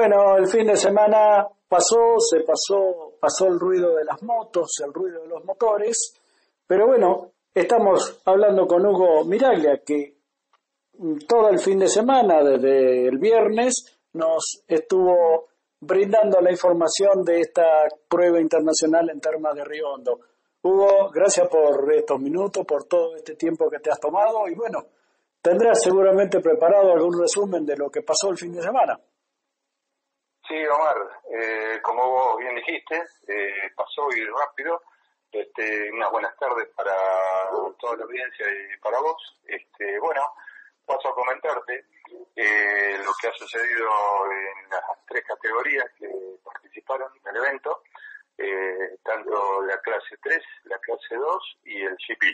Bueno, el fin de semana pasó, se pasó, pasó el ruido de las motos, el ruido de los motores, pero bueno, estamos hablando con Hugo Miraglia, que todo el fin de semana, desde el viernes, nos estuvo brindando la información de esta prueba internacional en Termas de Río Hondo. Hugo, gracias por estos minutos, por todo este tiempo que te has tomado y bueno, tendrás seguramente preparado algún resumen de lo que pasó el fin de semana. Sí, Omar, eh, como vos bien dijiste, eh, pasó y rápido. Este, unas buenas tardes para toda la audiencia y para vos. Este, bueno, paso a comentarte eh, lo que ha sucedido en las tres categorías que participaron en el evento, eh, tanto la clase 3, la clase 2 y el GP.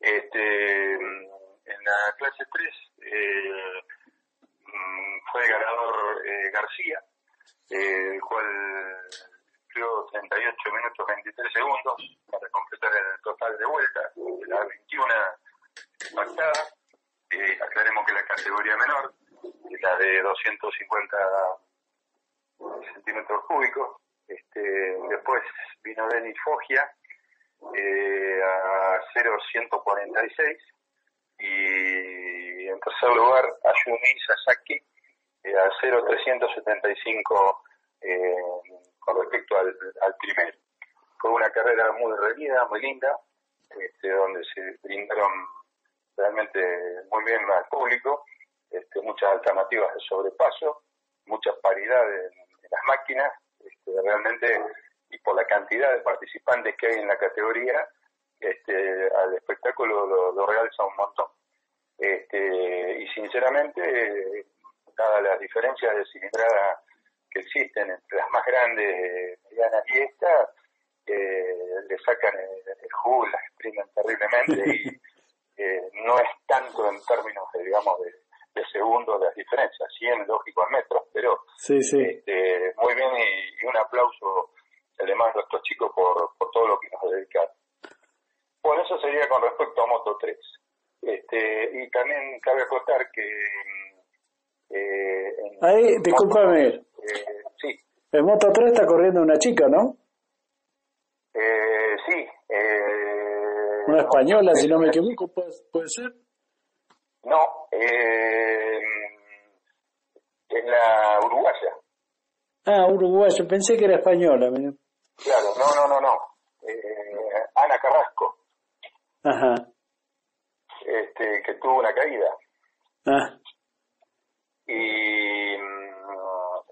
Este, en la clase 3 eh, mm, fue ganador eh, García, el cual dio 38 minutos 23 segundos para completar el total de vuelta, la 21 pactada. Eh, aclaremos que la categoría menor, la de 250 centímetros cúbicos. Este, después vino Denis Foggia eh, a 0,146 y en tercer lugar Ayumi Sasaki eh, a 0,375 eh, con respecto al, al primero. Fue una carrera muy reñida, muy linda, este, donde se brindaron realmente muy bien al público, este, muchas alternativas de sobrepaso, mucha paridad en, las máquinas, este, realmente, y por la cantidad de participantes que hay en la categoría, este, al espectáculo lo, lo realza un montón. Este, y sinceramente, dadas las diferencias de cilindrada que existen entre las más grandes, medianas y esta, eh, le sacan el, el jugo, las exprimen terriblemente y eh, no es tanto en términos de, digamos, de, de segundos las diferencias, sí en lógico en metros, pero Sí, sí. este, muy bien y, y un aplauso mando a estos chicos por, por todo lo que nos dedicaron. Bueno, eso sería con respecto a Moto 3. Este, y también cabe acotar que... Eh, en Ahí, discúlpame, eh, sí, en Moto 3 está corriendo una chica, ¿no? eh, sí. Eh, Una española, si no me equivoco, puede, puede ser. No, eh, es la uruguaya. Ah, uruguayo, pensé que era española. mira. Claro, no, no, no, no. Eh, Ana Carrasco, Ajá. este, que tuvo una caída Ah, y mm,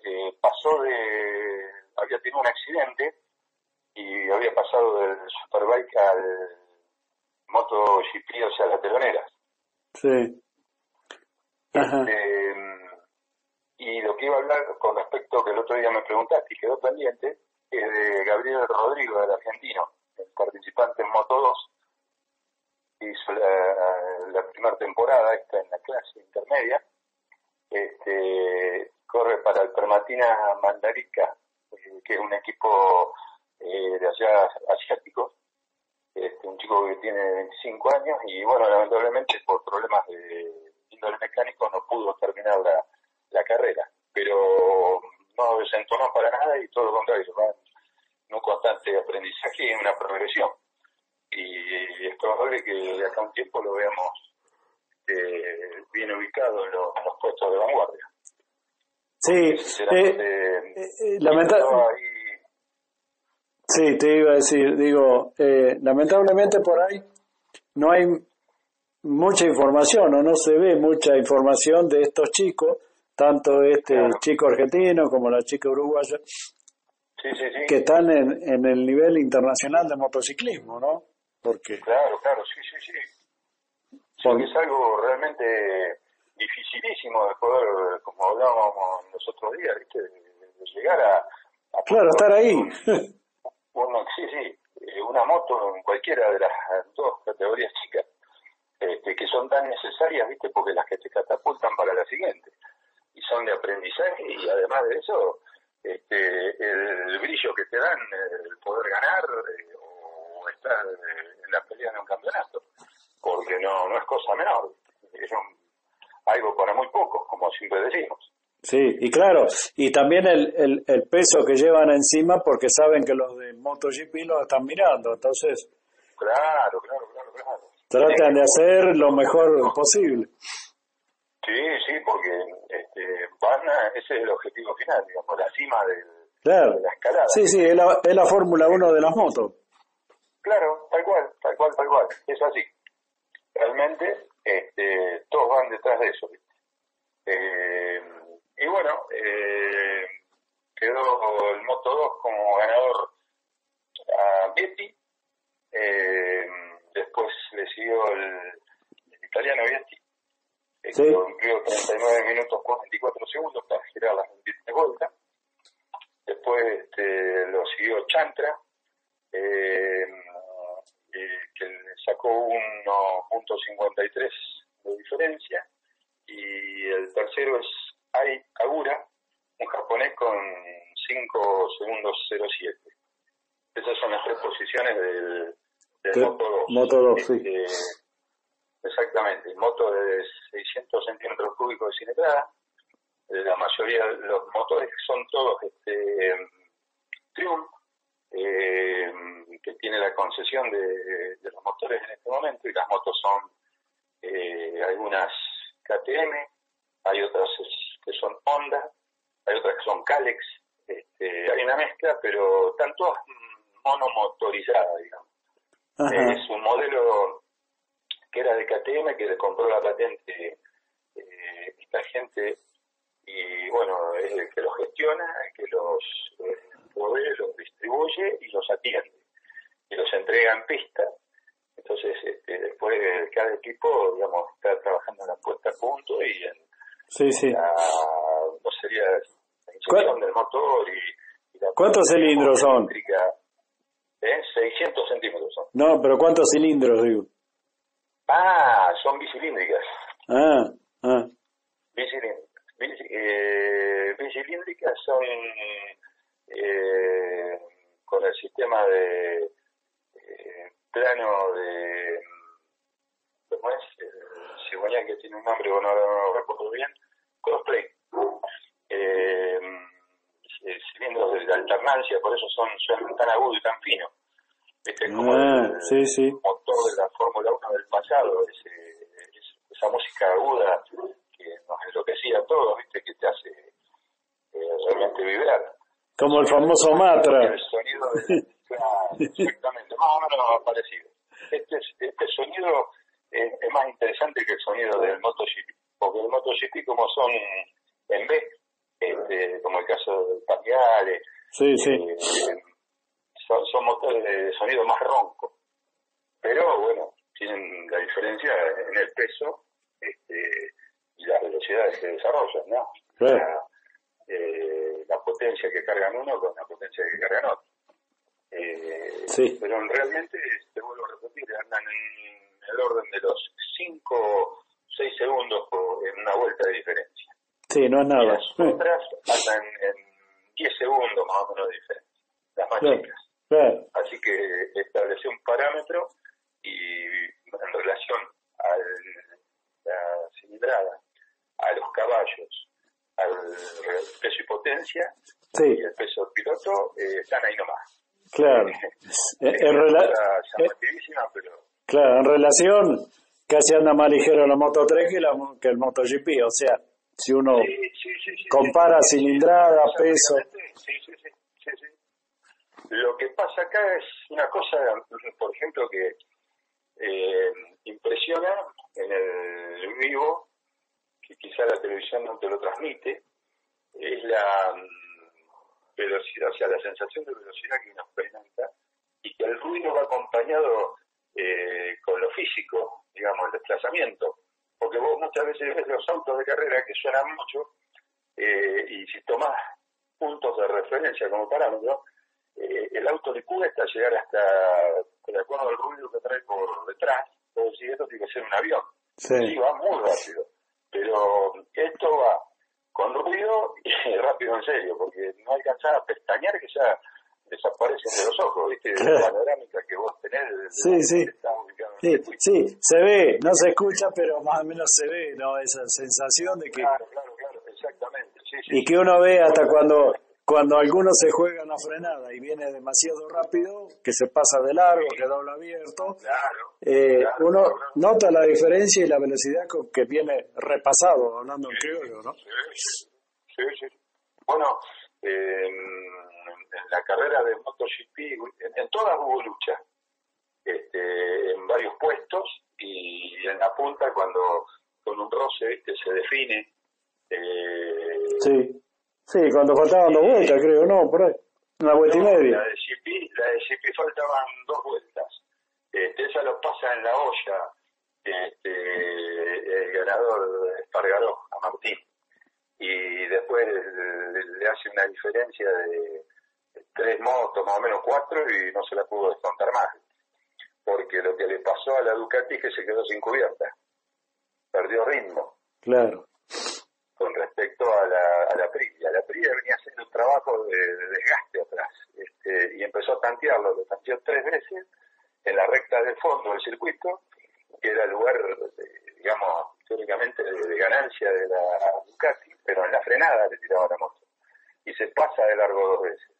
eh, pasó de, había tenido un accidente y había pasado del Superbike al MotoGP, o sea, a la telonera. sí. Ajá. Este, y lo que iba a hablar con respecto que el otro día me preguntaste y quedó pendiente es de Gabriel Rodrigo, del argentino, el participante en Moto 2. Hizo la, la primera temporada, está en la clase intermedia. Este, corre para el Permatina Mandarica, eh, que es un equipo eh, de allá asiático. Este, un chico que tiene 25 años y, bueno, lamentablemente por problemas de índole mecánico no pudo terminar la, carrera, pero no desentonó para nada y todo lo contrario, va un constante aprendizaje y una progresión. Y es probable que de acá un tiempo lo veamos eh, bien ubicado en los, en los puestos de vanguardia. Sí, eh, eh, eh, lamenta- estaba ahí, sí, te iba a decir, digo, eh, lamentablemente por ahí no hay mucha información o no se ve mucha información de estos chicos, tanto este Claro. chico argentino como la chica uruguaya, sí, sí, sí. que están en, en el nivel internacional de motociclismo, ¿no? Porque, Claro, claro, sí, sí, sí. Sí, Por- que es algo realmente dificilísimo de poder, como hablábamos los otros días, ¿viste? De, llegar a, a claro, estar ahí. Uno, sí, sí, eh, una moto en cualquiera de las dos categorías chicas, este, que son tan necesarias, ¿viste? Porque las que te catapultan para la siguiente. Y son de aprendizaje y además de eso, este, el brillo que te dan, el poder ganar eh, o estar eh, en la pelea de un campeonato. No, no es cosa menor, es un- algo para muy pocos, como siempre decimos. Sí, y claro, y también el, el, el, peso que llevan encima porque saben que los de MotoGP los están mirando, entonces... Claro, claro, claro, claro. Tratan de hacer lo mejor posible. Sí, sí, porque este, van a, ese es el objetivo final, digamos, la cima del, claro. de la escalada. Sí, sí, es la, es la Fórmula 1 de las motos. Claro, tal cual, tal cual, tal cual, es así. Realmente este, todos van detrás de eso. Eh, y bueno, eh, quedó el Moto 2 como ganador a Vietti. Eh, después le siguió el, el italiano Vietti, que Sí. cumplió 39 minutos 44 segundos para girar las 27 vueltas. Después este, lo siguió Chantra, eh, 1.53 de diferencia. Y el tercero es Ai Kagura, un japonés con 5 segundos 07. Esas son las tres posiciones del, del Sí, Moto 2. Moto 2, sí. Este, Exactamente, moto de 600 centímetros cúbicos de cilindrada. La mayoría de los motores son todos este, Triumph, eh, que tiene la concesión de, de los motores en este momento, y las motos son eh, algunas KTM, hay otras es- que son Honda, hay otras que son Calex, este, hay una mezcla, pero están todas mm, monomotorizadas, digamos. Ajá. Es un modelo que era de KTM, que le compró la patente eh, esta gente, y bueno, es el que los gestiona, el que los eh, provee, los distribuye y los atiende. Y los entrega en pista. Entonces, este, después cada equipo, digamos, está trabajando en la puesta a punto y en Sí, sí. la, no sería la inyección del motor y, y la ¿Cuántos cilindros son? eléctrica. ¿Eh? 600 centímetros son. No, pero ¿cuántos cilindros, digo? Ah, son bicilíndricas. Ah, ah. Bicilíndricas. Bici- eh, bicilíndricas son eh, con el sistema de eh, plano de. ¿Cómo es? El cigüeñal que tiene un nombre, bueno, ahora no lo recuerdo bien. Crossplay. Eh, eh, cilindros de alternancia, por eso son, son tan agudos y tan finos. Este es como Ah, el- sí, sí. motor de la Fórmula 1 del pasado, ese, es- esa música aguda que nos enloquecía a todos, ¿viste? que te hace eh, realmente vibrar. Como el famoso Matra. El sonido de, exactamente, más o menos parecido. Este, es- este sonido es, es más interesante que el sonido del MotoGP, porque el MotoGP como son en B, este, como el caso del Pagliare, Sí, sí. eh, son, son motores de sonido más ronco. Pero bueno, tienen la diferencia en el peso este, y las velocidades que desarrollan, ¿no? Claro. La, eh, la potencia que cargan uno con la potencia que cargan otro. Eh, Sí. Pero realmente, te vuelvo a repetir, andan en el orden de los 5, 6 segundos en una vuelta de diferencia. Sí, no es Y nada. las otras andan 10 segundos más o menos de diferencia, las más Claro. chicas. Claro. Así que establecí un parámetro y en relación a la cilindrada, a los caballos, al peso y potencia Sí, y el peso del piloto, eh, están ahí nomás. claro. Es En, en una rela- cosa eh, pero claro, en relación, casi anda más ligero la Moto 3 que, la, que el MotoGP. O sea, si uno sí, sí, sí, sí, compara cilindrada, peso. Sí, sí, sí, sí, sí. Lo que pasa acá es una cosa, ejemplo, que eh, impresiona en el vivo, que quizá la televisión no te lo transmite, es la mm, velocidad, o sea, la sensación de velocidad que uno experimenta y que el ruido va acompañado eh, con lo físico, digamos, el desplazamiento. Porque vos muchas veces ves los autos de carrera que suenan mucho eh, y si tomás puntos de referencia como parámetro, eh, el auto le cuesta llegar hasta, de acuerdo al ruido que trae por detrás, todo decir, esto tiene que ser un avión. Sí. Sí, va muy rápido. Pero esto va con ruido y rápido en serio, porque no alcanzás a pestañear que ya desaparecen de los ojos, ¿viste? La panorámica que vos tenés. Sí, sí. Sí, sí, se ve, no se escucha, pero más o menos se ve, ¿no? Esa sensación de que... Claro, claro, claro, exactamente, sí, y que uno ve hasta cuando cuando alguno se juega en la frenada y viene demasiado rápido, que se pasa de largo, que dobla abierto, eh, uno nota la diferencia y la velocidad con que viene repasado, hablando en criollo, ¿no? Sí, sí. Bueno, en la carrera de MotoGP, en, todas hubo lucha, este, en varios puestos y en la punta cuando con un roce se define. Eh, sí Sí, cuando faltaban dos vueltas, creo, no, por ahí. Una vuelta y media. La de CP, la de faltaban dos vueltas. Este, esa lo pasa en la olla este, el ganador Espargaró a Martín. Y después le, hace una diferencia de tres motos, más o menos cuatro, y no se la pudo descontar más. Porque lo que le pasó a la Ducati es que se quedó sin cubierta. Perdió ritmo. Claro respecto a la, a la La Prilla venía haciendo un trabajo de, desgaste atrás este, y empezó a tantearlo, lo tanteó tres veces en la recta del fondo del circuito, que era el lugar, digamos, teóricamente de, ganancia de la Ducati, pero en la frenada le tiraba la moto y se pasa de largo dos veces.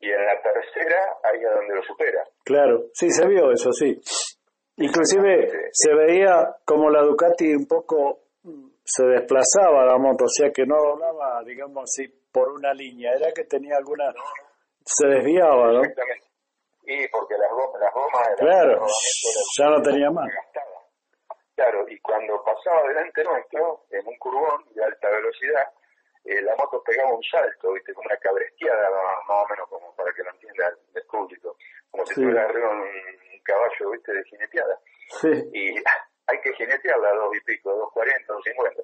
Y en la tercera, ahí es donde lo supera. Claro, sí, se vio eso, sí. Inclusive se veía como la Ducati un poco se desplazaba la moto, o sea que no doblaba, digamos así, por una línea, era que tenía alguna, se desviaba, ¿no? Exactamente. Y porque las gomas, las gomas claro, ya no tenía más. Claro, y cuando pasaba delante nuestro, en un curbón de alta velocidad, eh, la moto pegaba un salto, viste, como una cabresteada, más, o menos como para que lo entienda el público, como si tuviera arriba un, caballo, viste, de jineteada. Sí. Y hay que jinetearla a dos y pico, dos cuarenta, dos cincuenta.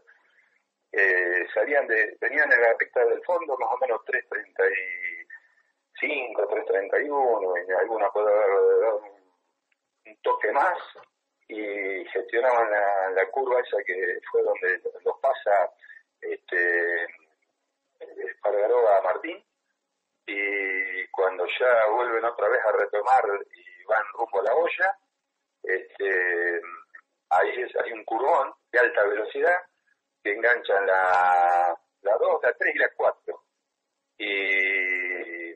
Eh, salían de, venían en la recta del fondo más o menos 3.35, 3.31, y alguna puede haber un toque más, y gestionaban la, curva esa que fue donde los pasa este a Martín, y cuando ya vuelven otra vez a retomar y van rumbo a la olla, este ahí es, hay un curvón de alta velocidad que enganchan la, la 2, la 3 y la 4. Y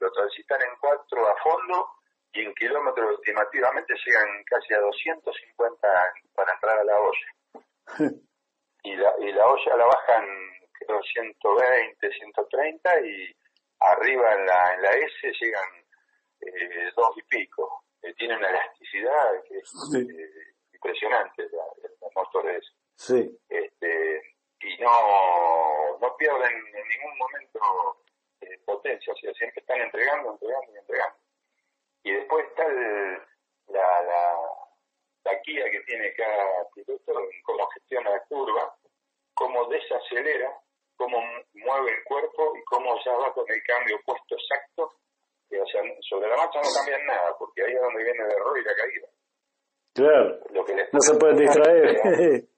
lo transitan en 4 a fondo y en kilómetros estimativamente llegan casi a 250 para entrar a la olla. y, la, y la olla la bajan creo 120, 130 y arriba en la, en la S llegan eh, dos y pico. Eh, tiene una elasticidad que es eh, impresionantes los motores. Sí. Este, y no, no pierden en ningún momento eh, potencia, o sea, siempre están entregando, entregando y entregando. Y después está la, la, la guía que tiene cada piloto, cómo gestiona la curva, cómo desacelera, cómo mueve el cuerpo y cómo ya va con el cambio puesto exacto. o sea, sobre la marcha no cambian nada, porque ahí es donde viene el error y la caída. Claro. no se pueden distraer.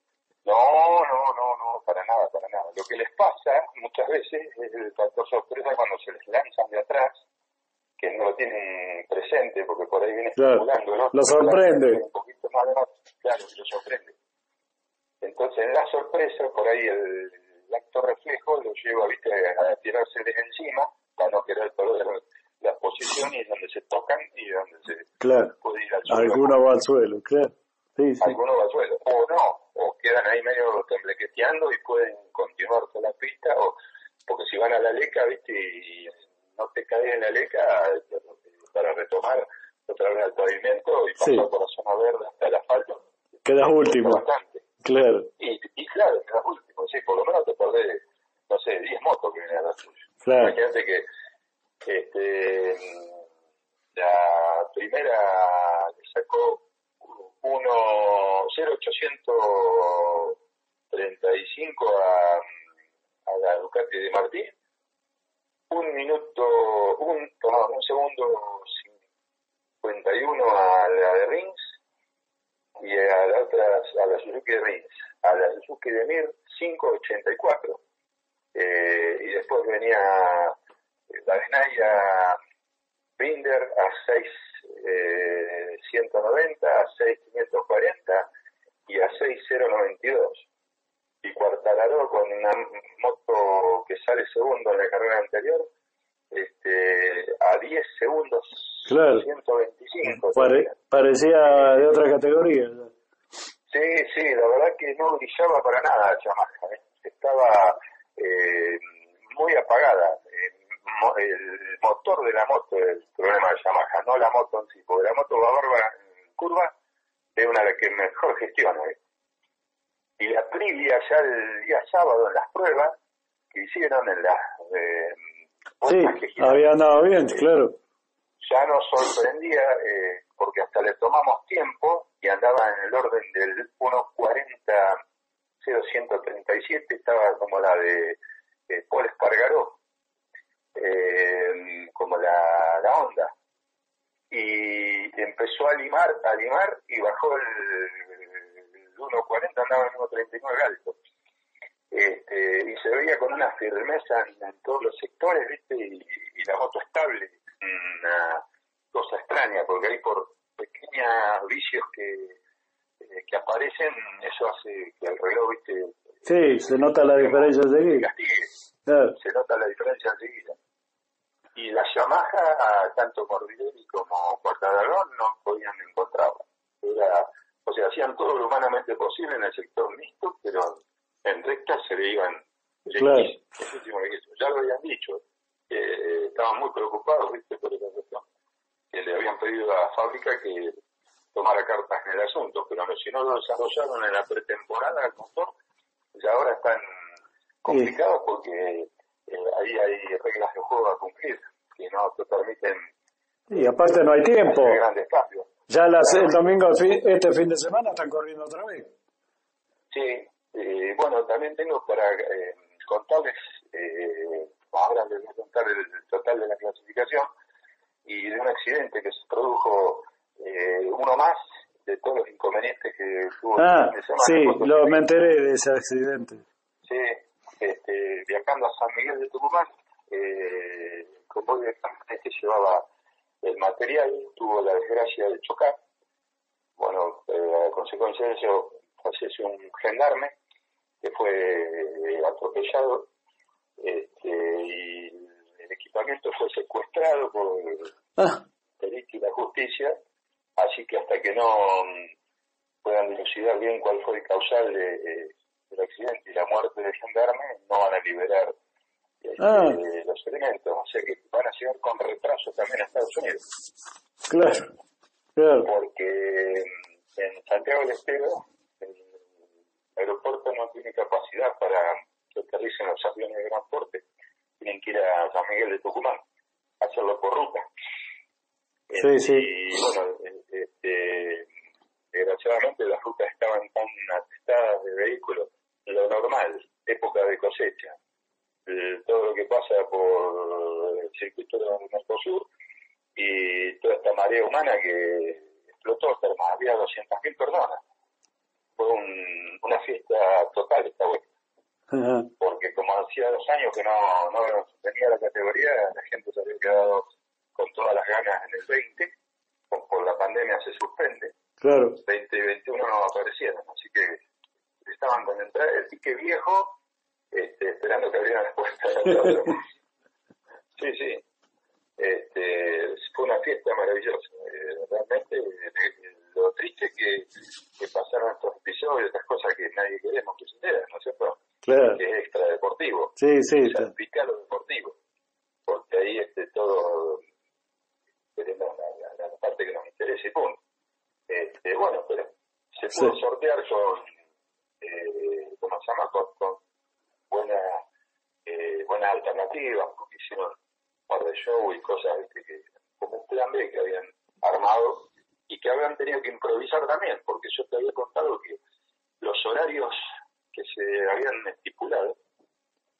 No, no, no, no, para nada, para nada. Lo que les pasa muchas veces es el factor sorpresa cuando se les lanzan de atrás, que no lo tienen presente porque por ahí viene claro. ¿no? Lo sorprende. Un poquito más de claro, lo sorprende. Entonces, en la sorpresa, por ahí el, acto reflejo lo lleva ¿viste? a tirarse de encima para no querer perder las posiciones donde se tocan y donde se claro. puede ir al suelo. Alguno va al suelo, claro. Sí, sí. Alguno va al suelo, o no, o quedan ahí medio temblequeteando y pueden continuar con la pista, o porque si van a la leca, viste, y no te caes en la leca, para retomar otra vez al pavimento y pasar por la zona verde hasta el asfalto. Quedas último. Claro. Y, y claro, quedas último, sí, por lo menos te perdés, no sé, 10 motos que vienen a la tuya. Claro. Imagínate que este, la primera le sacó 0,835 a, a la Ducati de Martín, un minuto, un, un segundo 51 a la de Rins y a la otra, a la Suzuki de Rins, a la Suzuki de Mir 5.84 eh, y después venía la Naya Binder a 6.190, eh, a 6.540 y a 6.092. y Cuartararo con una moto que sale segundo en la carrera anterior, este, a 10 segundos, Claro. 125. Pare- parecía de otra categoría. Sí, sí, la verdad que no brillaba para nada Yamaha. ¿eh? Estaba eh, muy apagada. Eh, el motor de la moto es el problema de Yamaha, no la moto en sí, porque la moto va bárbara en curva, es una de las que mejor gestiona. ¿eh? Y la Aprilia ya el día sábado en las pruebas que hicieron en las eh, Sí, que giraron, había andado bien, claro. ya nos sorprendía eh, porque hasta le tomamos tiempo y andaba en el orden del 1.40 0137 estaba como la de eh, Paul Espargaró eh, como la, la onda y empezó a limar a limar y bajó el, el 1.40 andaba en 1.39 alto este, y se veía con una firmeza en, en todos los sectores, ¿viste? Y, y la moto estable, una cosa extraña, porque hay por pequeños vicios que, eh, que aparecen, eso hace que el reloj, ¿viste? Sí, se nota la diferencia se enseguida. castigue, Claro. se nota la diferencia enseguida. Y la Yamaha, tanto Morbidelli como Quartararo, no podían encontrarla. Era, o sea, hacían todo lo humanamente posible en el sector mixto, pero en recta se le iban Claro. Ya lo habían dicho, que eh, estaban muy preocupados, ¿viste? Por esa cuestión. Que le habían pedido a la fábrica que tomara cartas en el asunto, pero no, si no lo desarrollaron en la pretemporada el motor, ya ahora están complicados porque eh, ahí hay reglas de juego a cumplir que no te permiten Y aparte no hay tiempo. hacer grandes cambios. Ya las, el domingo, este fin de semana, están corriendo otra vez. Sí, eh, bueno, también tengo para eh, contarles, eh, ahora les voy a contar el, el total de la clasificación y de un accidente que se produjo eh, uno más de todos los inconvenientes que tuvo Ah, el fin de semana. sí, lo, me enteré de ese accidente. Sí, este, viajando a San Miguel de Tucumán, eh, de camiones que llevaba el material tuvo la desgracia de chocar. Bueno, eh, a consecuencia de eso falleció un gendarme que fue eh, atropellado este, y el equipamiento fue secuestrado por Ah, el y la justicia, así que hasta que no mm, puedan dilucidar bien cuál fue el causal de, eh, del accidente y la muerte del gendarme, no van a liberar este, Ah. los elementos, o sea que van a llegar con retraso también a Estados Unidos, claro, claro. porque en Santiago del Estero el aeropuerto no tiene capacidad para que aterricen los aviones de gran porte, tienen que ir a San Miguel de Tucumán, hacerlo por ruta. Sí, sí. Y bueno, este, desgraciadamente las rutas estaban tan atestadas de vehículos, lo normal, época de cosecha, eh, todo lo que pasa por el circuito del Mercosur y toda esta marea humana que explotó, había 200.000 personas. Fue un- una fiesta total esta vuelta porque como hacía dos años que no, no tenía la categoría, la gente se había quedado con todas las ganas en el 20, por, por la pandemia se suspende, Claro. 20 y 21 no aparecieron, así que estaban con entrada el ticket viejo, este, esperando que abrieran las puertas. sí, sí, este, fue una fiesta maravillosa, eh, realmente eh, lo triste que, que pasaron estos episodios, estas cosas que nadie queremos que sucedan, ¿no es cierto? Claro. que es extra deportivo, Sí, sí lo deportivo, porque ahí este todo tenemos la, la- la parte que nos interesa y punto. Este, bueno, pero se pudo Sí. sortear con, eh, ¿cómo se llama? Con, con buena, eh, buenas alternativas, porque hicieron un par de show y cosas, ¿viste? que como un plan B que habían armado y que habían tenido que improvisar también, porque yo te había contado que los horarios que se habían estipulado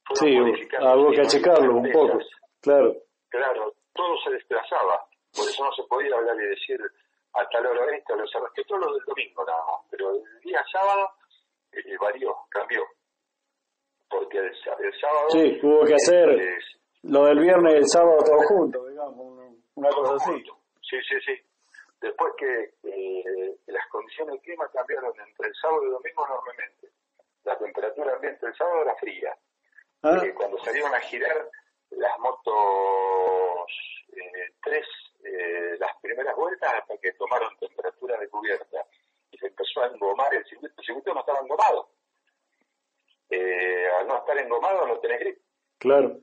fueron Sí, modificando hubo que sin achicarlo un poco. Claro. Claro, todo se desplazaba, por eso no se podía hablar y decir a tal hora esto, los sábados, que todo lo del domingo nada más, pero el día sábado eh, varió, cambió, porque el, el sábado... Sí, hubo que hacer lo del viernes y el sábado todo junto, digamos, un- una cosa así. Sí, sí, sí. Después que eh, las condiciones del clima cambiaron entre el sábado y el domingo enormemente. La temperatura el sábado era fría. Ah. Eh, cuando salieron a girar las motos eh, tres, eh, las primeras vueltas hasta que tomaron temperatura de cubierta y se empezó a engomar el circuito. El circuito no estaba engomado. Eh, al no estar engomado no tenés grip. Claro.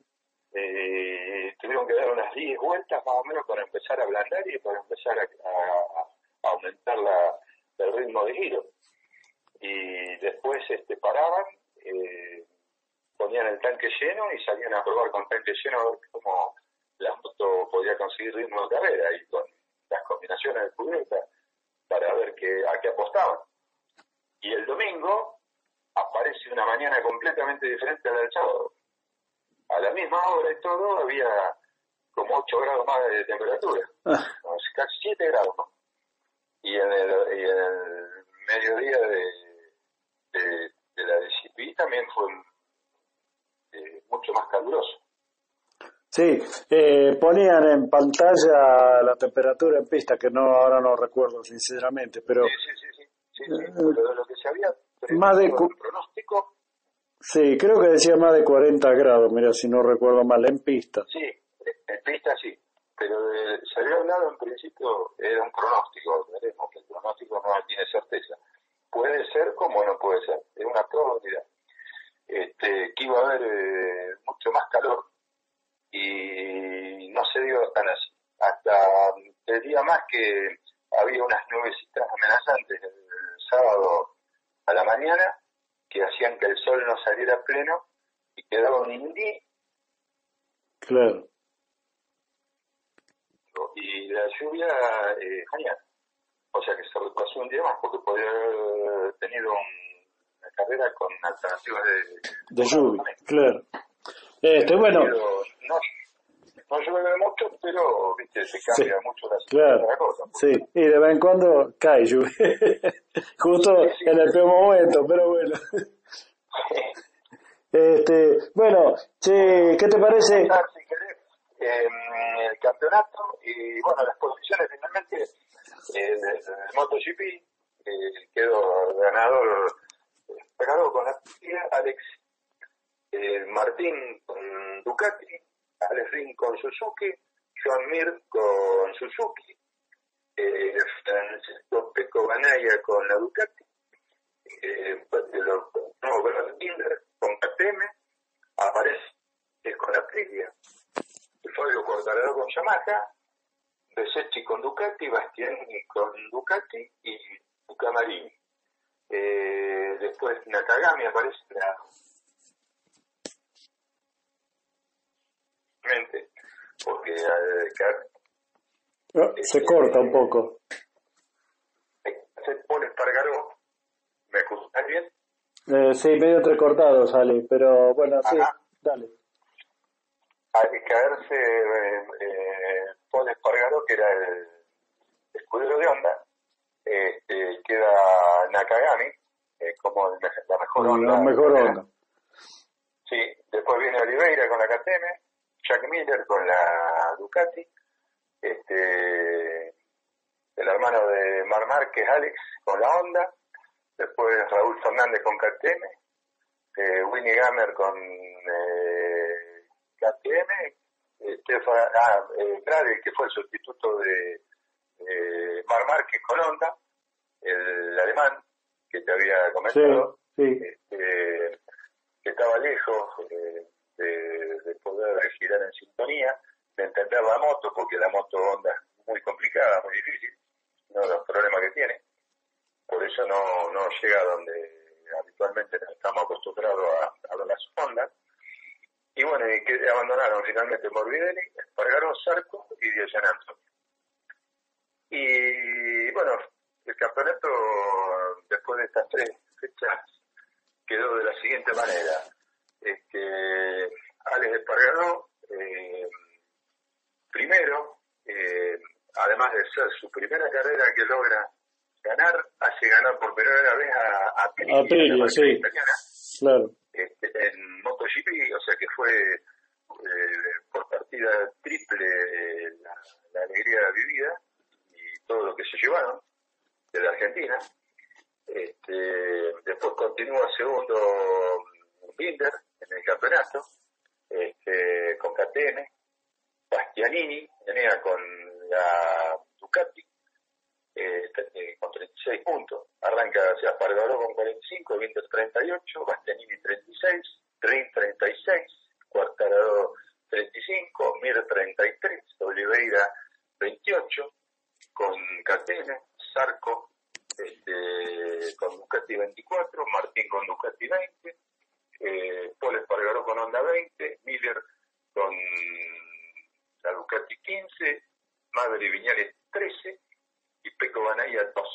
Tuvieron que dar unas 10 vueltas más o menos para empezar a ablandar y para empezar a, a- a aumentar la, el ritmo de giro. Y después este, paraban, eh, ponían el tanque lleno y salían a probar con tanque lleno a ver cómo la moto podía conseguir ritmo de carrera y con las combinaciones de cubierta para ver qué, a qué apostaban. Y el domingo aparece una mañana completamente diferente a la del sábado. A la misma hora y todo había como 8 grados más de temperatura, Ah, casi 7 grados. Y en el, y en el mediodía de, de, de la DCP también fue eh, mucho más caluroso. Sí, eh, ponían en pantalla la temperatura en pista, que no ahora no recuerdo sinceramente, pero Sí, sí, sí, sí, sí, sí, pero de lo que se había Eh, Más de el pronóstico, sí, creo que decía más de 40 grados, mira, si no recuerdo mal, en pista. sí, en pista sí, pero de- se había hablado en principio, era un pronóstico, veremos que el pronóstico no tiene certeza. Puede ser como no puede ser, es una probabilidad. Este, que iba a haber eh, mucho más calor y no se dio tan así. Hasta el día más que había unas nubecitas amenazantes el sábado a la mañana que hacían que el sol no saliera pleno y quedaba un indí Claro. y la lluvia eh, genial. O sea que se retrasó un día más porque podía haber tenido un- carrera con alternativas de, De lluvia, claro. Este, bueno, no, no llueve mucho, pero viste se cambia Sí, mucho la claro. de la cosa. sí, y de vez en cuando cae lluvia. Justo en el peor momento, pero bueno. Este, bueno, che, ¿qué te parece? Si querés, em, el campeonato y bueno, las posiciones finalmente eh, del MotoGP eh, quedó ganador eh, ganador con la tía, Alex eh, Martín con Ducati, Alex Ring con Suzuki, Joan Mir con Suzuki, eh, Francisco Peco Banaya con la Ducati, eh, pues, los- no, Brad Binder con KTM, aparece eh, con Aprilia, Fabio Quartararo con Yamaha, Besetti con Ducati, Bastianini con Ducati y Bucamarini. Eh, después Nakagami aparece la porque al No, se corta un poco. se pone Espargaró, ¿me escuchas bien? Eh, sí, medio entrecortado sale, pero bueno, sí, Ajá. dale. al caerse eh, eh, Paul Espargaró, que era el escudero de Honda, este, queda Nakagami eh, como la mejor onda. La mejor onda. Sí, después viene Oliveira con la KTM, Jack Miller con la Ducati, este, el hermano de Mar Márquez, Alex, con la Honda, después Raúl Fernández con KTM, eh, Winnie Gamer con eh, KTM, Estefan, ah, eh, que fue el sustituto de eh, Mar Márquez con Honda, el alemán que te había comentado, sí. este, que estaba lejos eh, de, de poder girar en sintonía, de entender la moto, porque la moto Honda es muy complicada, muy difícil, uno de los problemas que tiene. Por eso no, no llega a donde habitualmente estamos acostumbrados a, las Hondas. Y bueno, y que abandonaron finalmente Morbidelli, Espargaró, Sarco y Diogen Antonio. Y bueno, el campeonato después de estas tres fechas quedó de la siguiente manera. Este, Alex Espargaró, eh, primero, eh, además de ser su primera carrera que logra ganar, hace ganar por primera vez a, a sí. italiana, Claro. este, en MotoGP, o sea que fue eh, por partida triple eh, la, la alegría vivida todo lo que se llevaron de la Argentina. Este, después continúa segundo Binder en el campeonato, este, con KTM, Bastianini venía con la Ducati, eh, eh, con 36 puntos. Arranca hacia Pargaró con 45, Binder 38, Bastianini 36, Rin 36, Cuartarado 35, Mir 33, Oliveira 28, con KTM, Sarco este, con Ducati 24, Martín con Ducati 20, eh, Paul Espargaró con Honda 20, Miller con la Ducati 15, Madre Viñales 13 y Peco Banaya 12.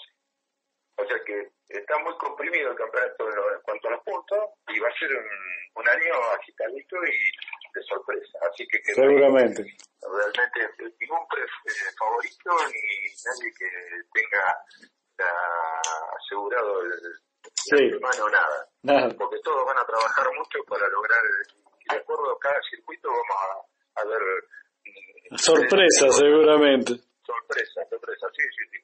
O sea que está muy comprimido el campeonato en, cuanto a los puntos y va a ser un, año agitadito y de sorpresa. Así que, seguramente. realmente ningún eh, favorito ni nadie que tenga asegurado el, sí. nada. Porque todos van a trabajar mucho para lograr, y de acuerdo a cada circuito vamos a, ver... Mm, sorpresa, seguramente. Sorpresa, sorpresa, sí, sí, sí.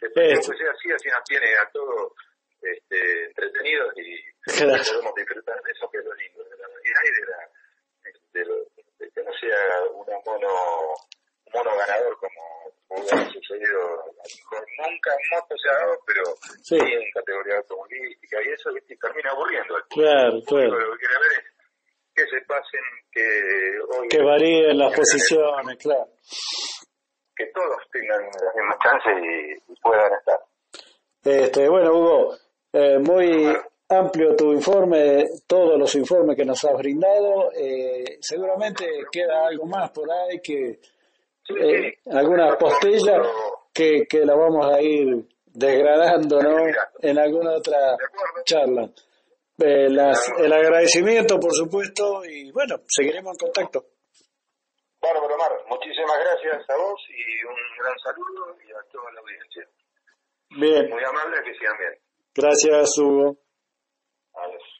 Después que sea así, así nos tiene a todos este, entretenidos y podemos disfrutar de eso que es lo lindo, de la y de, la, de, de que no sea una mono mono ganador como, como ha sucedido a lo mejor nunca en moto se ha dado, pero sí, en categoría automovilística y eso ¿viste? termina aburriendo. Claro, claro. Lo que quiere ver es que se pasen, que hoy, que varíen las posiciones, claro. Que todos tengan las mismas chances y, puedan estar. Este, bueno, Hugo, eh, muy amplio tu informe, todos los informes que nos has brindado. Eh, seguramente queda algo más por ahí que eh, alguna postilla que, que la vamos a ir degradando ¿no? en alguna otra charla. Eh, las, el agradecimiento, por supuesto, y bueno, seguiremos en contacto. Bárbaro, Mar, muchísimas gracias a vos y un gran saludo y a toda la audiencia. Bien. Muy amable, que sigan bien. Gracias, Hugo. alles